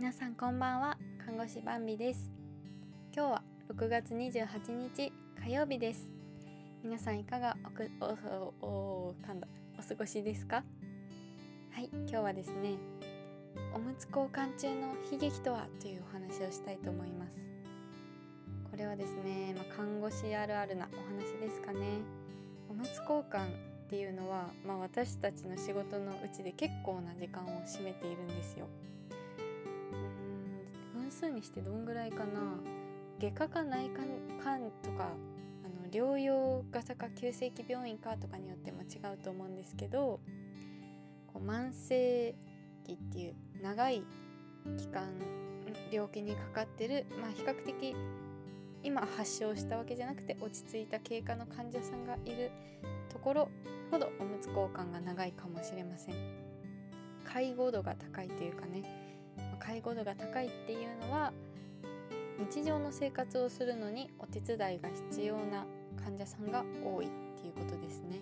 皆さんこんばんは。看護師バンビです。今日は6月28日火曜日です。皆さんいかがおくおおおかんだお過ごしですかはい今日はですねおむつ交換中の悲劇とはというお話をしたいと思いますこれはですね、まあ、看護師あるあるなお話ですかねおむつ交換っていうのは、まあ、私たちの仕事のうちで結構な時間を占めているんですよ数にしてどんぐらいかな？外科か内科かとかあの療養型か急性期病院かとかによっても違うと思うんですけどこう慢性期っていう長い期間病気にかかってる、まあ、比較的今発症したわけじゃなくて落ち着いた経過の患者さんがいるところほどおむつ交換が長いかもしれません。介護度が高いというかね介護度が高いっていうのは日常の生活をするのにお手伝いが必要な患者さんが多いっていうことですね。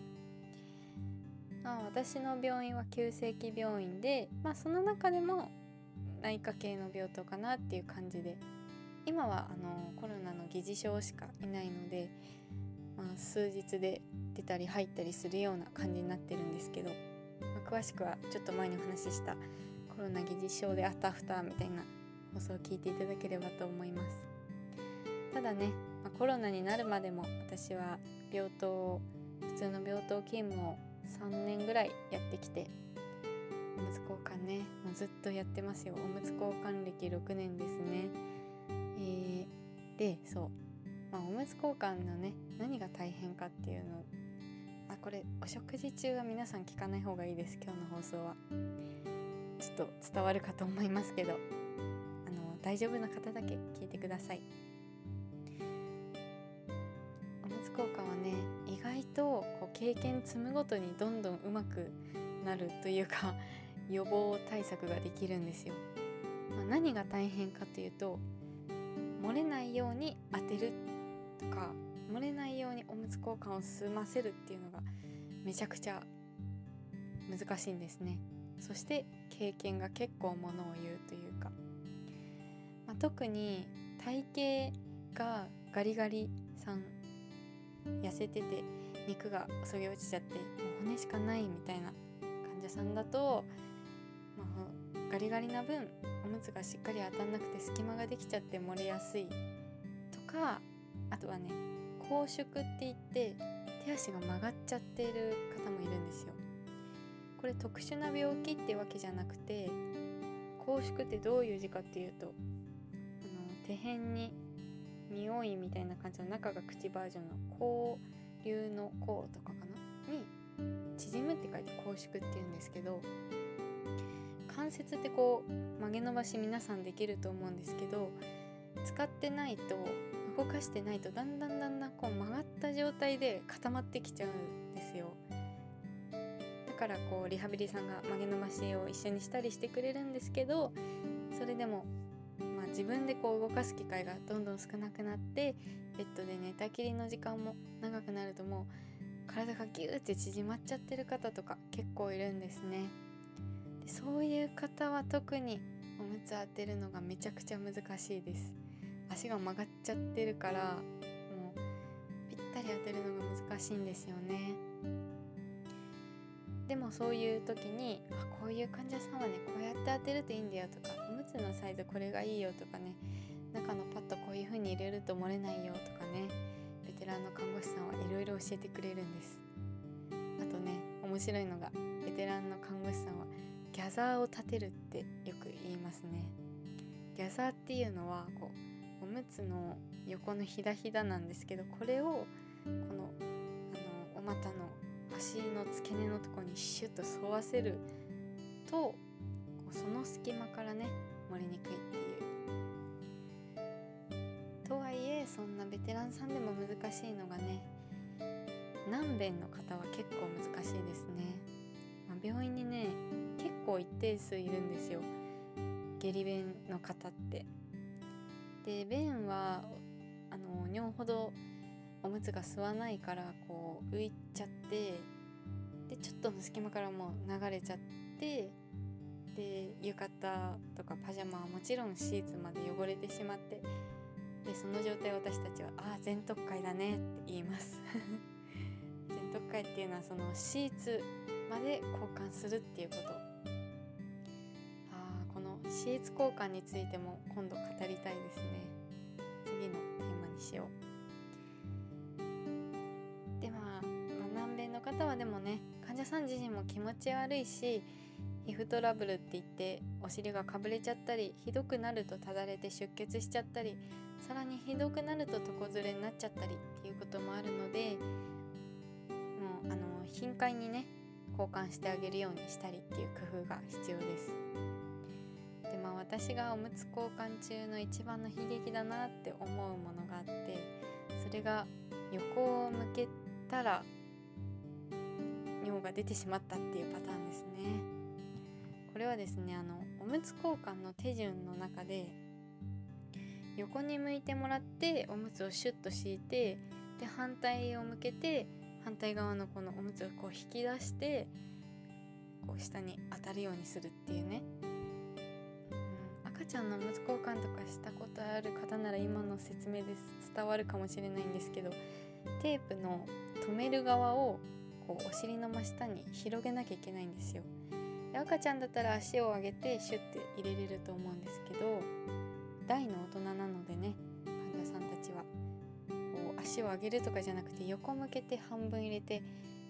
まあ、私の病院は急性期病院で、まあ、その中でも内科系の病棟かなっていう感じで今はあのコロナの疑似症しかいないので、まあ、数日で出たり入ったりするような感じになってるんですけど、まあ、詳しくはちょっと前にお話ししたコロナ疑似症であたアフターみたいな放送を聞いていただければと思います。ただね、コロナになるまでも私は病棟普通の病棟勤務を3年ぐらいやってきておむつ交換ねもうずっとやってますよ。おむつ交換歴6年ですね。えー、でそう、まあ、おむつ交換のね何が大変かっていうの。あこれお食事中は皆さん聞かない方がいいです今日の放送は。と伝わるかと思いますけどあの大丈夫な方だけ聞いてください。おむつ交換はね意外とこう経験積むごとにどんどん上手くなるというか 予防対策ができるんですよ、まあ、何が大変かというと漏れないように当てるとか漏れないようにおむつ交換を済ませるっていうのがめちゃくちゃ難しいんですね。そして経験が結構ものを言うというか、まあ、特に体型がガリガリさん痩せてて肉がそげ落ちちゃってもう骨しかないみたいな患者さんだと、まあ、ガリガリな分おむつがしっかり当たんなくて隙間ができちゃって漏れやすいとかあとはね拘縮って言って手足が曲がっちゃってる方もいるんですよ。これ特殊な病気ってわけじゃなくて拘縮ってどういう字かっていうとあの手辺に匂いみたいな感じの中が口バージョンの交流の交とかかな？に縮むって書いて拘縮って言うんですけど関節ってこう曲げ伸ばし皆さんできると思うんですけど使ってないと動かしてないとだんだんだんだんこう曲がった状態で固まってきちゃうんですよ。からこうリハビリさんが曲げ伸ばしを一緒にしたりしてくれるんですけどそれでも、まあ、自分でこう動かす機会がどんどん少なくなってベッドで寝たきりの時間も長くなるともう体がギューって縮まっちゃってる方とか結構いるんですね。でそういう方は特におむつ当てるのがめちゃくちゃ難しいです。足が曲がっちゃってるからもうぴったり当てるのが難しいんですよね。でもそういう時にあこういう患者さんはねこうやって当てるといいんだよとかおむつのサイズこれがいいよとかね中のパッドこういう風に入れると漏れないよとかねベテランの看護師さんはいろいろ教えてくれるんです。あとね面白いのがベテランの看護師さんはギャザーを立てるってよく言いますね。ギャザーっていうのはこうおむつの横のひだひだなんですけどこれをこのあのお股の足の付け根のとこにシュッと沿わせるとその隙間からね漏れにくいっていう。とはいえそんなベテランさんでも難しいのがね何便の方は結構難しいですね。まあ、病院にね結構一定数いるんですよ下痢便の方ってで便はあの尿ほどおむつが吸わないからこう浮いちゃってでちょっとの隙間からもう流れちゃってで浴衣とかパジャマはもちろんシーツまで汚れてしまってでその状態私たちは「ああ全特会だね」って言います。全特会っていうのはそのシーツまで交換するっていうこと。ああこのシーツ交換についても今度語りたいですね。次のテーマにしよう。でもね患者さん自身も気持ち悪いし皮膚トラブルって言ってお尻がかぶれちゃったりひどくなるとただれて出血しちゃったりさらにひどくなると床ずれになっちゃったりっていうこともあるのでもうあの頻回にね交換してあげるようにしたりっていう工夫が必要です。でまあ私がおむつ交換中の一番の悲劇だなって思うものがあってそれが横を向けたら尿が出てしまったっていうパターンですね。これはですねあのおむつ交換の手順の中で横に向いてもらっておむつをシュッと敷いてで反対を向けて反対側のこのおむつをこう引き出してこう下に当たるようにするっていうね、うん、赤ちゃんのおむつ交換とかしたことある方なら今の説明です伝わるかもしれないんですけどテープの止める側をこうお尻の真下に広げなきゃいけないんですよ。で赤ちゃんだったら足を上げてシュッて入れれると思うんですけど大の大人なのでね患者さんたちはこう足を上げるとかじゃなくて横向けて半分入れて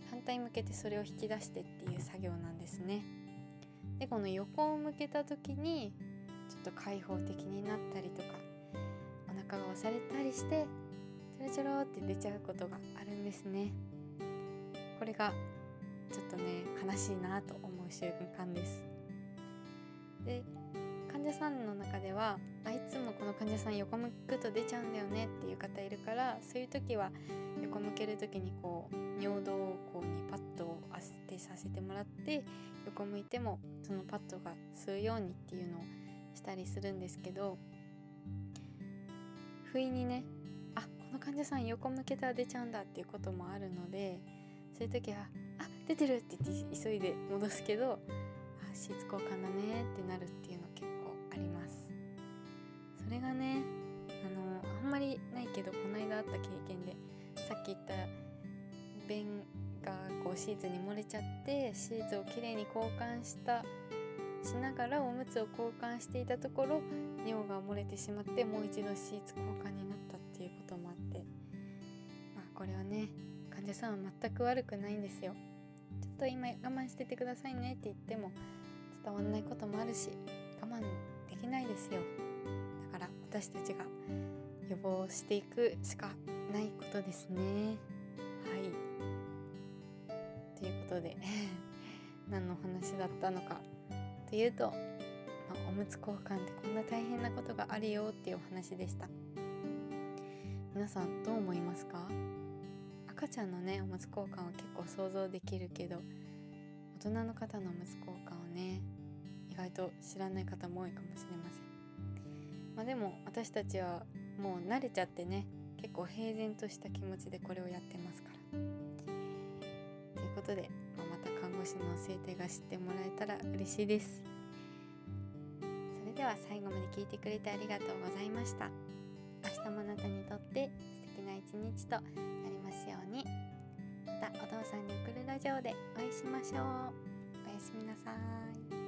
反対向けてそれを引き出してっていう作業なんですね。でこの横を向けた時にちょっと開放的になったりとかお腹が押されたりしてちょろちょろって出ちゃうことがあるんですね。これがちょっとね悲しいなと思う瞬間です。で患者さんの中ではあいつもこの患者さん横向くと出ちゃうんだよねっていう方いるからそういう時は横向ける時にこう尿道こうにパッドを当てさせてもらって横向いてもそのパッドが吸うようにっていうのをしたりするんですけど不意にねあこの患者さん横向けたら出ちゃうんだっていうこともあるのでそういう時はあ出てるって言って急いで戻すけどあシーツ交換だねってなるっていうの結構あります。それがねあのあんまりないけどこの間あった経験でさっき言った便がこうシーツに漏れちゃってシーツをきれいに交換したしながらおむつを交換していたところ尿が漏れてしまってもう一度シーツ交換になったっていうこともあってまこれはね者さんは全く悪くないんですよ。と今我慢しててくださいねって言っても伝わんないこともあるし我慢できないですよ。だから私たちが予防していくしかないことですね。はい。ということで 何の話だったのか。というと、まあ、おむつ交換ってこんな大変なことがあるよっていうお話でした。皆さんどう思いますか？赤ちゃんのねおむつ交換は結構想像できるけど大人の方のおむつ交換をね意外と知らない方も多いかもしれません。まあでも私たちはもう慣れちゃってね結構平然とした気持ちでこれをやってますから。ということで、まあ、また看護師の生態が知ってもらえたら嬉しいです。それでは最後まで聞いてくれてありがとうございました。明日もあなたに日となりますように。またお父さんに送るラジオでお会いしましょう。おやすみなさい。